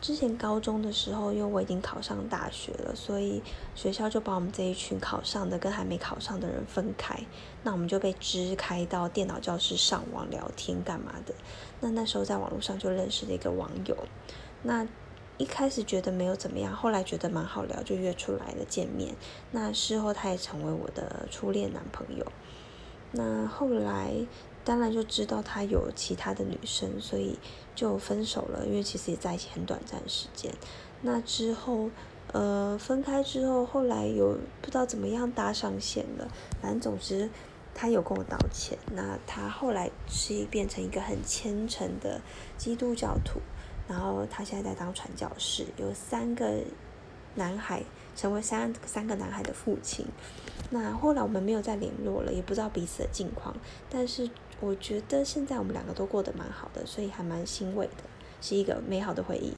之前高中的时候，因为我已经考上大学了，所以学校就把我们这一群考上的跟还没考上的人分开。那我们就被支开到电脑教室上网聊天干嘛的。那那时候在网络上就认识了一个网友。那一开始觉得没有怎么样，后来觉得蛮好聊，就约出来了见面。那事后他也成为我的初恋男朋友。那后来。当然就知道他有其他的女生，所以就分手了。因为其实也在一起很短暂时间。那之后，呃，分开之后，后来有不知道怎么样搭上线了。反正总之，他有跟我道歉。那他后来是变成一个很虔诚的基督教徒，然后他现在在当传教士，有三个男孩，成为三三个男孩的父亲。那后来我们没有再联络了，也不知道彼此的近况，但是。我觉得现在我们两个都过得蛮好的，所以还蛮欣慰的，是一个美好的回忆。